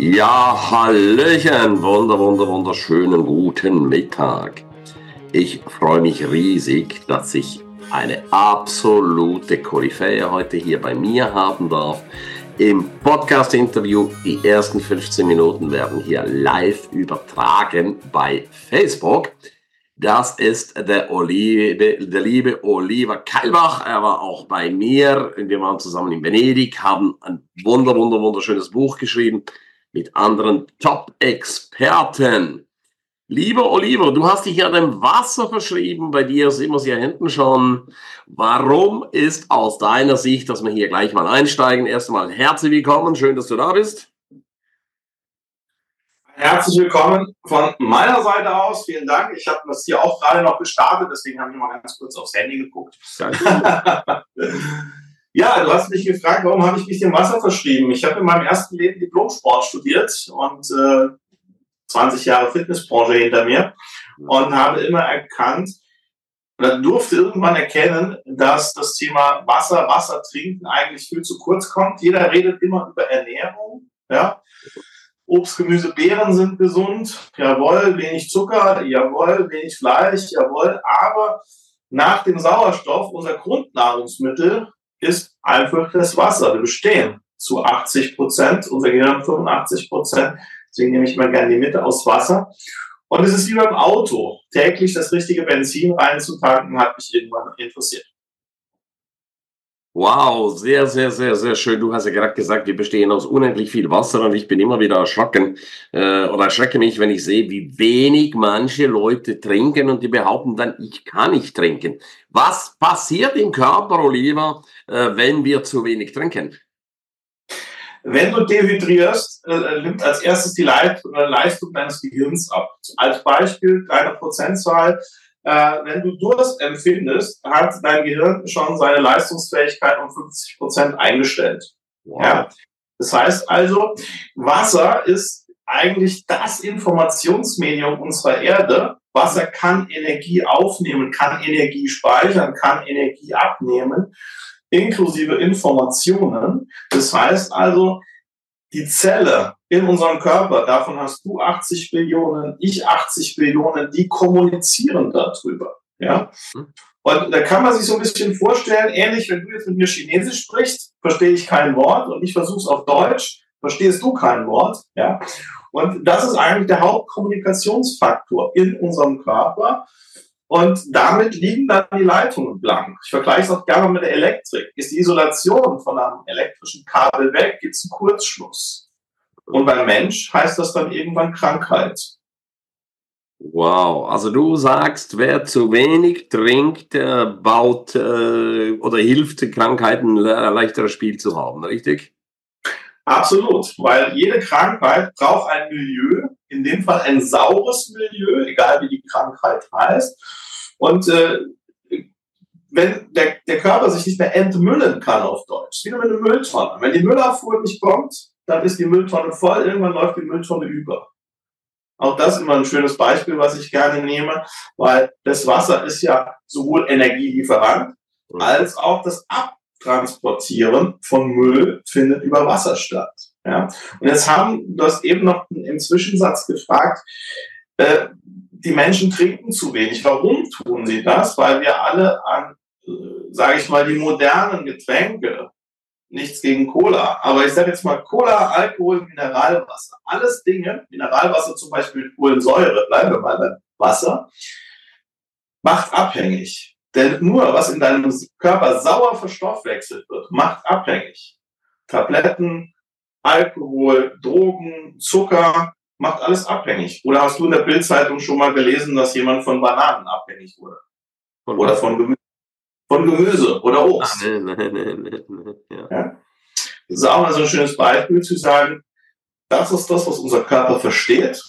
Ja, Hallöchen, wunder, wunder, wunderschönen guten Mittag. Ich freue mich riesig, dass ich eine absolute Koryphäe heute hier bei mir haben darf. Im Podcast-Interview, die ersten 15 Minuten werden hier live übertragen bei Facebook. Das ist der, Olive, der liebe Oliver Keilbach. Er war auch bei mir. Wir waren zusammen in Venedig, haben ein wunder, wunder, wunderschönes Buch geschrieben mit anderen Top-Experten. Lieber Oliver, du hast dich ja dem Wasser verschrieben, bei dir sind wir es ja hinten schon. Warum ist aus deiner Sicht, dass wir hier gleich mal einsteigen, erstmal herzlich willkommen, schön, dass du da bist. Herzlich willkommen von meiner Seite aus. Vielen Dank. Ich habe das hier auch gerade noch gestartet, deswegen habe ich mal ganz kurz aufs Handy geguckt. Ja, du hast mich gefragt, warum habe ich mich dem Wasser verschrieben? Ich habe in meinem ersten Leben Diplom-Sport studiert und äh, 20 Jahre Fitnessbranche hinter mir und habe immer erkannt oder durfte irgendwann erkennen, dass das Thema Wasser, Wasser trinken eigentlich viel zu kurz kommt. Jeder redet immer über Ernährung, ja. Obst, Gemüse, Beeren sind gesund, jawohl, wenig Zucker, jawohl, wenig Fleisch, jawohl, aber nach dem Sauerstoff, unser Grundnahrungsmittel, ist einfach das Wasser. Wir bestehen zu 80 Prozent, unser Gehirn 85 Prozent. Deswegen nehme ich mal gerne die Mitte aus Wasser. Und es ist wie beim Auto. Täglich das richtige Benzin reinzutanken, hat mich irgendwann interessiert. Wow, sehr, sehr, sehr, sehr schön. Du hast ja gerade gesagt, wir bestehen aus unendlich viel Wasser und ich bin immer wieder erschrocken äh, oder erschrecke mich, wenn ich sehe, wie wenig manche Leute trinken und die behaupten dann, ich kann nicht trinken. Was passiert im Körper, Oliver, äh, wenn wir zu wenig trinken? Wenn du dehydrierst, äh, nimmt als erstes die Leit Leistung deines Gehirns ab. Als Beispiel, kleine Prozentzahl, äh, wenn du Durst empfindest, hat dein Gehirn schon seine Leistungsfähigkeit um 50 Prozent eingestellt. Wow. Ja. Das heißt also, Wasser ist eigentlich das Informationsmedium unserer Erde. Wasser kann Energie aufnehmen, kann Energie speichern, kann Energie abnehmen, inklusive Informationen. Das heißt also, die Zelle in unserem Körper, davon hast du 80 Billionen, ich 80 Billionen, die kommunizieren darüber. Ja? Und da kann man sich so ein bisschen vorstellen, ähnlich, wenn du jetzt mit mir Chinesisch sprichst, verstehe ich kein Wort und ich versuche es auf Deutsch, verstehst du kein Wort. Ja? Und das ist eigentlich der Hauptkommunikationsfaktor in unserem Körper. Und damit liegen dann die Leitungen blank. Ich vergleiche es auch gerne mit der Elektrik. Ist die Isolation von einem elektrischen Kabel weg, gibt es einen Kurzschluss. Und beim Mensch heißt das dann irgendwann Krankheit. Wow, also du sagst, wer zu wenig trinkt, äh, baut äh, oder hilft, Krankheiten ein leichteres Spiel zu haben, richtig? Absolut, weil jede Krankheit braucht ein Milieu, in dem Fall ein saures Milieu, egal wie die Krankheit heißt. Und äh, wenn der, der Körper sich nicht mehr entmüllen kann auf Deutsch, wie mit einer Mülltonne. Wenn die Müllabfuhr nicht kommt, dann ist die Mülltonne voll, irgendwann läuft die Mülltonne über. Auch das ist immer ein schönes Beispiel, was ich gerne nehme, weil das Wasser ist ja sowohl Energielieferant mhm. als auch das Abtransportieren von Müll findet über Wasser statt. Ja? Und jetzt haben, du hast eben noch im Zwischensatz gefragt, äh, die Menschen trinken zu wenig. Warum tun sie das? Weil wir alle an, äh, sage ich mal, die modernen Getränke nichts gegen Cola. Aber ich sage jetzt mal Cola, Alkohol, Mineralwasser. Alles Dinge, Mineralwasser zum Beispiel mit Kohlensäure, bleiben wir mal beim Wasser, macht abhängig. Denn nur was in deinem Körper sauer verstoffwechselt wird, macht abhängig. Tabletten, Alkohol, Drogen, Zucker, macht alles abhängig. Oder hast du in der Bildzeitung schon mal gelesen, dass jemand von Bananen abhängig wurde? Oder von Gemüse? von Gemüse oder Obst. Ah, nee, nee, nee, nee, ja. Ja? Das ist auch mal so ein schönes Beispiel zu sagen, das ist das, was unser Körper versteht.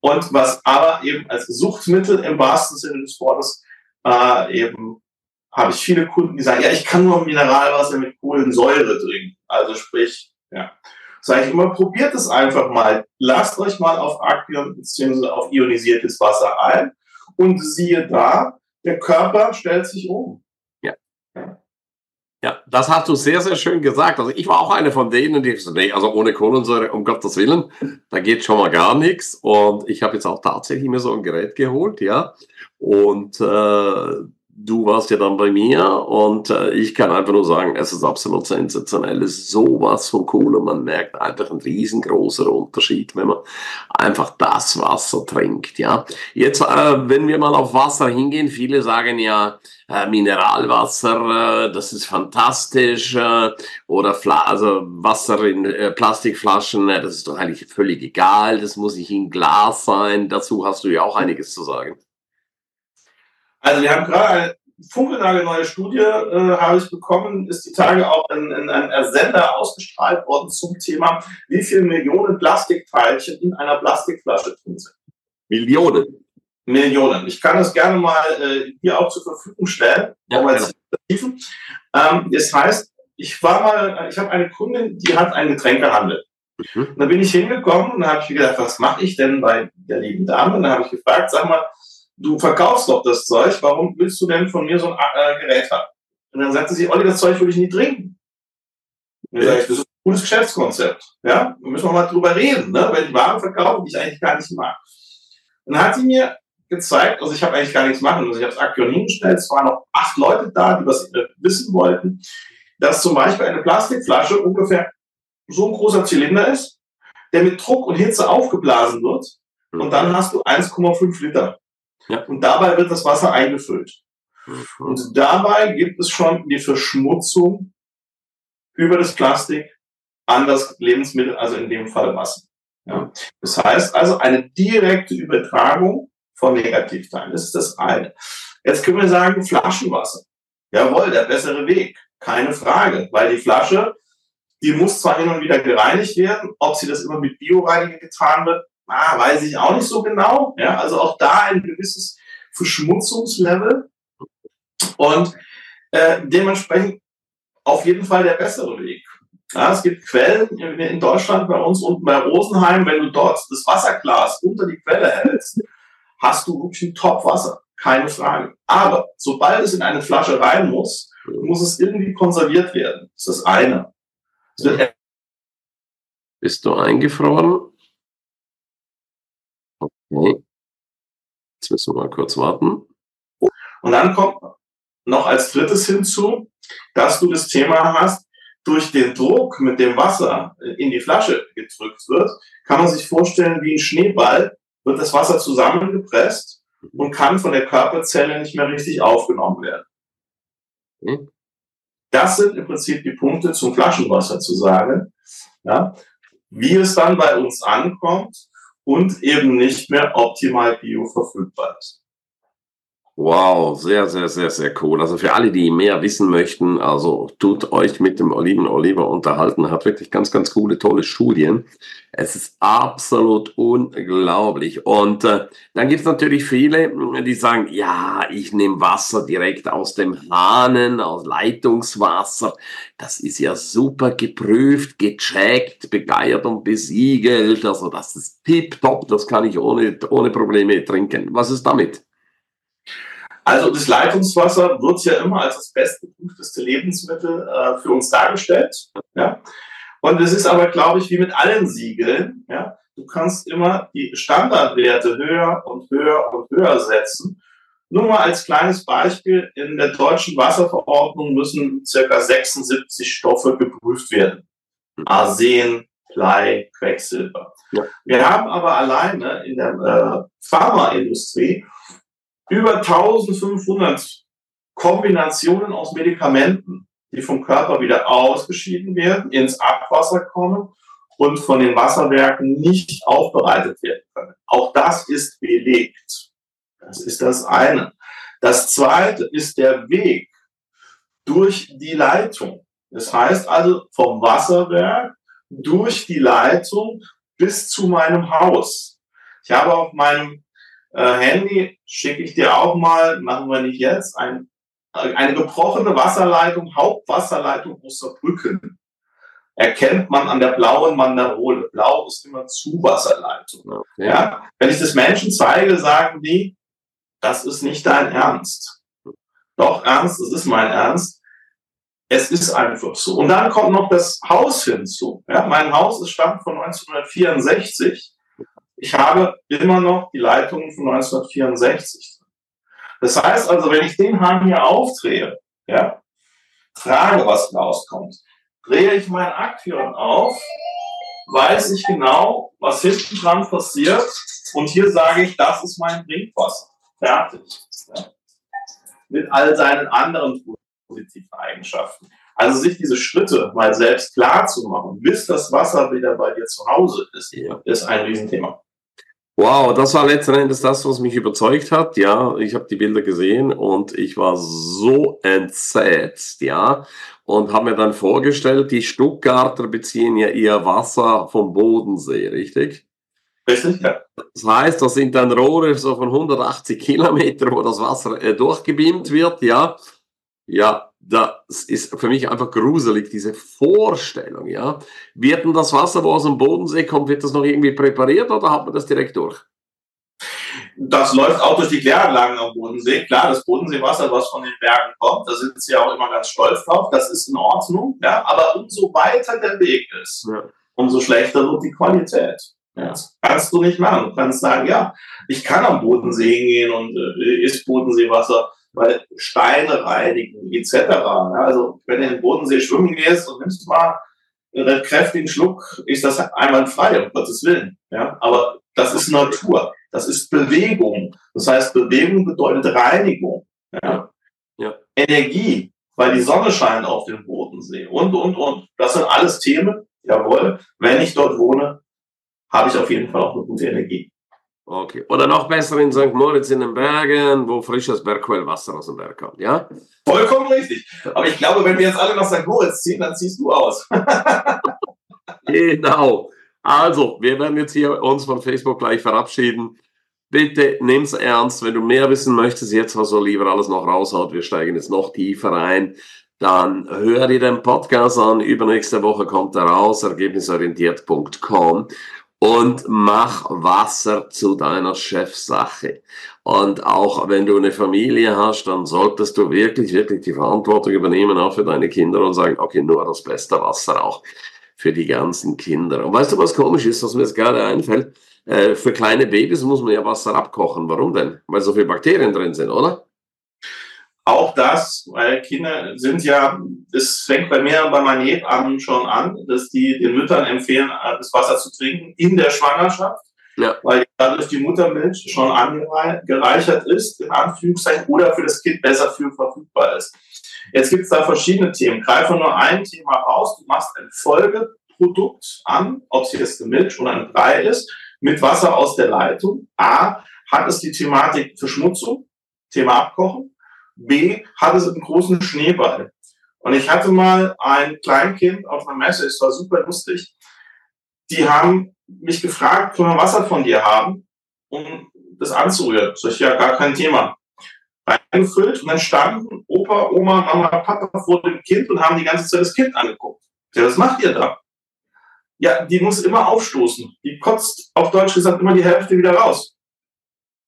Und was aber eben als Suchtmittel im wahrsten Sinne des Wortes äh, eben habe ich viele Kunden, die sagen, ja, ich kann nur Mineralwasser mit Kohlensäure trinken. Also sprich, ja. Sage ich immer, probiert es einfach mal. Lasst euch mal auf Aquium bzw. auf ionisiertes Wasser ein und siehe da, der Körper stellt sich um. Ja. Ja, das hast du sehr, sehr schön gesagt. Also ich war auch einer von denen, die so, nee, also ohne Kohlensäure, um Gottes Willen, da geht schon mal gar nichts. Und ich habe jetzt auch tatsächlich mir so ein Gerät geholt, ja. Und äh, du warst ja dann bei mir und äh, ich kann einfach nur sagen, es ist absolut sensationell. Es ist sowas von cool und man merkt einfach einen riesengroßen Unterschied, wenn man einfach das Wasser trinkt. Ja, jetzt, äh, wenn wir mal auf Wasser hingehen, viele sagen ja, äh, Mineralwasser, äh, das ist fantastisch, äh, oder Fla also Wasser in äh, Plastikflaschen, äh, das ist doch eigentlich völlig egal, das muss nicht in Glas sein. Dazu hast du ja auch einiges zu sagen. Also wir haben gerade eine funkelnagelneue Studie, äh, habe ich bekommen, ist die Tage auch in, in einem Sender ausgestrahlt worden zum Thema, wie viele Millionen Plastikteilchen in einer Plastikflasche drin sind. Millionen? Millionen. Ich kann das gerne mal äh, hier auch zur Verfügung stellen. Ja, ähm, das heißt, ich war mal, ich habe eine Kundin, die hat einen Getränkehandel. Mhm. Und da bin ich hingekommen und habe ich gedacht, was mache ich denn bei der lieben Dame? Und da habe ich gefragt, sag mal, du verkaufst doch das Zeug, warum willst du denn von mir so ein äh, Gerät haben? Und dann sagte sie, Olli, das Zeug würde ich nie trinken. Und dann sage ich, das ist ein gutes Geschäftskonzept. Ja, da müssen wir mal drüber reden, ne? weil die Waren verkaufen, die ich eigentlich gar nicht mag. Und dann hat sie mir gezeigt, also ich habe eigentlich gar nichts machen müssen. Ich habe das Aktion hingestellt, es waren noch acht Leute da, die was wissen wollten, dass zum Beispiel eine Plastikflasche ungefähr so ein großer Zylinder ist, der mit Druck und Hitze aufgeblasen wird. Und dann hast du 1,5 Liter. Ja. Und dabei wird das Wasser eingefüllt. Mhm. Und dabei gibt es schon die Verschmutzung über das Plastik an das Lebensmittel, also in dem Fall Wasser. Ja. Das heißt also eine direkte Übertragung von Negativteilen. Das ist das eine. Jetzt können wir sagen, Flaschenwasser. Jawohl, der bessere Weg. Keine Frage. Weil die Flasche, die muss zwar hin und wieder gereinigt werden. Ob sie das immer mit Bioreiniger getan wird, ah, weiß ich auch nicht so genau. Ja, also auch da ein gewisses Verschmutzungslevel und äh, dementsprechend auf jeden Fall der bessere Weg. Ja, es gibt Quellen in Deutschland bei uns unten bei Rosenheim, wenn du dort das Wasserglas unter die Quelle hältst, hast du wirklich ein Top-Wasser, keine Frage. Aber sobald es in eine Flasche rein muss, muss es irgendwie konserviert werden. Das ist das eine. Bist du eingefroren? Okay. Jetzt müssen wir mal kurz warten. Und dann kommt noch als drittes hinzu, dass du das Thema hast, durch den Druck mit dem Wasser in die Flasche gedrückt wird, kann man sich vorstellen, wie ein Schneeball wird das Wasser zusammengepresst und kann von der Körperzelle nicht mehr richtig aufgenommen werden. Hm. Das sind im Prinzip die Punkte zum Flaschenwasser zu sagen. Ja, wie es dann bei uns ankommt, und eben nicht mehr optimal bioverfügbar ist. Wow, sehr, sehr, sehr, sehr cool. Also für alle, die mehr wissen möchten, also tut euch mit dem Oliven Oliver unterhalten, hat wirklich ganz, ganz coole, tolle Studien. Es ist absolut unglaublich. Und äh, dann gibt es natürlich viele, die sagen, ja, ich nehme Wasser direkt aus dem Hahnen, aus Leitungswasser. Das ist ja super geprüft, gecheckt, begeiert und besiegelt. Also das ist tipptopp, das kann ich ohne, ohne Probleme trinken. Was ist damit? Also das Leitungswasser wird ja immer als das bestgeprüfteste Lebensmittel äh, für uns dargestellt. Ja? Und es ist aber, glaube ich, wie mit allen Siegeln. Ja? Du kannst immer die Standardwerte höher und höher und höher setzen. Nur mal als kleines Beispiel, in der deutschen Wasserverordnung müssen circa 76 Stoffe geprüft werden. Arsen, Blei, Quecksilber. Ja. Wir haben aber alleine in der äh, Pharmaindustrie über 1500 Kombinationen aus Medikamenten, die vom Körper wieder ausgeschieden werden, ins Abwasser kommen und von den Wasserwerken nicht aufbereitet werden können. Auch das ist belegt. Das ist das eine. Das zweite ist der Weg durch die Leitung. Das heißt also vom Wasserwerk durch die Leitung bis zu meinem Haus. Ich habe auf meinem äh, Handy schicke ich dir auch mal, machen wir nicht jetzt, ein, eine gebrochene Wasserleitung, Hauptwasserleitung aus Saarbrücken. Erkennt man an der blauen Mandarole. Blau ist immer Zuwasserleitung. Okay. Ja? Wenn ich das Menschen zeige, sagen die, das ist nicht dein Ernst. Doch, Ernst, das ist mein Ernst. Es ist einfach so. Und dann kommt noch das Haus hinzu. Ja, mein Haus ist stammt von 1964. Ich habe immer noch die Leitungen von 1964. Das heißt also, wenn ich den Hahn hier aufdrehe, ja, frage, was rauskommt, drehe ich meinen Aktion auf, weiß ich genau, was hinten dran passiert. Und hier sage ich, das ist mein Trinkwasser. Fertig. Ja. Mit all seinen anderen positiven Eigenschaften. Also sich diese Schritte mal selbst klar zu machen, bis das Wasser wieder bei dir zu Hause ist, ist ein Riesenthema. Wow, das war letzten Endes das, was mich überzeugt hat. Ja, ich habe die Bilder gesehen und ich war so entsetzt, ja, und habe mir dann vorgestellt, die Stuttgarter beziehen ja ihr Wasser vom Bodensee, richtig? Richtig, ja. Das heißt, das sind dann Rohre so von 180 Kilometer, wo das Wasser äh, durchgebeamt wird, ja. Ja, das ist für mich einfach gruselig, diese Vorstellung, ja. Wird denn das Wasser, wo aus dem Bodensee kommt, wird das noch irgendwie präpariert oder hat man das direkt durch? Das läuft auch durch die Kläranlagen am Bodensee. Klar, das Bodenseewasser, was von den Bergen kommt, da sind sie ja auch immer ganz stolz drauf, das ist in Ordnung, ja. Aber umso weiter der Weg ist, ja. umso schlechter wird die Qualität. Ja, das kannst du nicht machen. Du kannst sagen, ja, ich kann am Bodensee gehen und äh, ist Bodenseewasser weil Steine reinigen etc. Also wenn du in den Bodensee schwimmen gehst und nimmst mal einen kräftigen Schluck, ist das einwandfrei, um Gottes Willen. Ja? Aber das ist Natur, das ist Bewegung. Das heißt, Bewegung bedeutet Reinigung. Ja? Ja. Energie, weil die Sonne scheint auf den Bodensee und, und, und. Das sind alles Themen, jawohl. Wenn ich dort wohne, habe ich auf jeden Fall auch eine gute Energie. Okay. Oder noch besser in St. Moritz in den Bergen, wo frisches Bergquellwasser aus dem Berg kommt, ja? Vollkommen richtig. Aber ich glaube, wenn wir jetzt alle nach St. Moritz ziehen, dann ziehst du aus. genau. Also, wir werden jetzt hier uns von Facebook gleich verabschieden. Bitte nimm's ernst. Wenn du mehr wissen möchtest, jetzt was so lieber alles noch raushaut, wir steigen jetzt noch tiefer ein. Dann hör dir den Podcast an. Übernächste Woche kommt er raus, ergebnisorientiert.com und mach Wasser zu deiner Chefsache. Und auch wenn du eine Familie hast, dann solltest du wirklich, wirklich die Verantwortung übernehmen, auch für deine Kinder und sagen, okay, nur das beste Wasser auch für die ganzen Kinder. Und weißt du, was komisch ist, was mir jetzt gerade einfällt? Äh, für kleine Babys muss man ja Wasser abkochen. Warum denn? Weil so viele Bakterien drin sind, oder? Auch das, weil Kinder sind ja, es fängt bei mir bei meinen Hebammen schon an, dass die den Müttern empfehlen, das Wasser zu trinken in der Schwangerschaft, ja. weil dadurch die Muttermilch schon angereichert ist, in Anführungszeichen, oder für das Kind besser für verfügbar ist. Jetzt gibt es da verschiedene Themen. Greife nur ein Thema raus. Du machst ein Folgeprodukt an, ob es jetzt eine Milch oder ein Brei ist, mit Wasser aus der Leitung. A, hat es die Thematik Verschmutzung, Thema Abkochen. B hat es einen großen Schneeball. Und ich hatte mal ein Kleinkind auf einer Messe, es war super lustig. Die haben mich gefragt, können wir Wasser von dir haben, um das anzurühren? Sag ich, ja, gar kein Thema. Reingefüllt und dann standen Opa, Oma, Mama, Papa vor dem Kind und haben die ganze Zeit das Kind angeguckt. Ja, was macht ihr da? Ja, die muss immer aufstoßen. Die kotzt auf Deutsch gesagt immer die Hälfte wieder raus.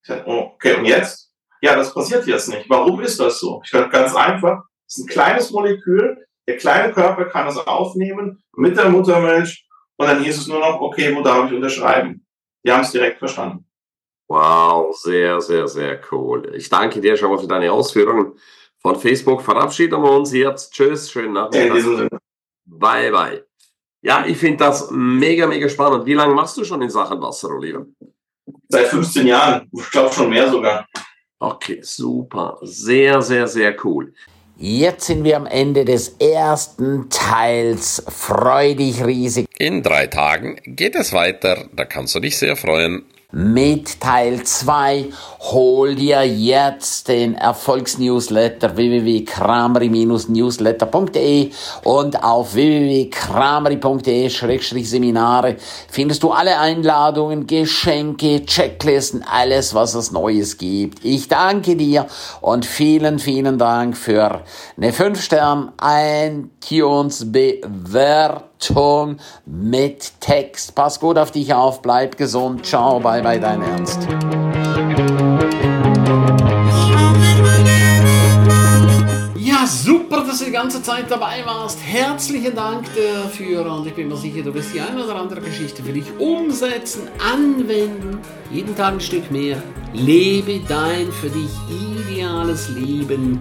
Ich sag, okay, und jetzt? Ja, das passiert jetzt nicht. Warum ist das so? Ich glaube, ganz einfach. Es ist ein kleines Molekül. Der kleine Körper kann es aufnehmen mit der Muttermilch. Und dann hieß es nur noch, okay, wo darf ich unterschreiben? Die haben es direkt verstanden. Wow, sehr, sehr, sehr cool. Ich danke dir schon mal für deine Ausführungen. Von Facebook verabschieden wir uns jetzt. Tschüss, schönen Nachmittag. Bye, bye. Ja, ich finde das mega, mega spannend. Wie lange machst du schon in Sachen Wasser, Oliver? Seit 15 Jahren. Ich glaube schon mehr sogar. Okay, super. Sehr, sehr, sehr cool. Jetzt sind wir am Ende des ersten Teils. Freu dich riesig. In drei Tagen geht es weiter. Da kannst du dich sehr freuen mit Teil 2. Hol dir jetzt den Erfolgsnewsletter www.krameri-newsletter.de und auf www.krameri.de-seminare findest du alle Einladungen, Geschenke, Checklisten, alles, was es Neues gibt. Ich danke dir und vielen, vielen Dank für eine 5-Stern iTunes Bewertung Ton mit Text. Pass gut auf dich auf, bleib gesund. Ciao, bye bye, dein Ernst. Ja, super dass du die ganze Zeit dabei warst. Herzlichen Dank dafür und ich bin mir sicher, du wirst die eine oder andere Geschichte für dich umsetzen, anwenden. Jeden Tag ein Stück mehr. Lebe dein für dich ideales Leben.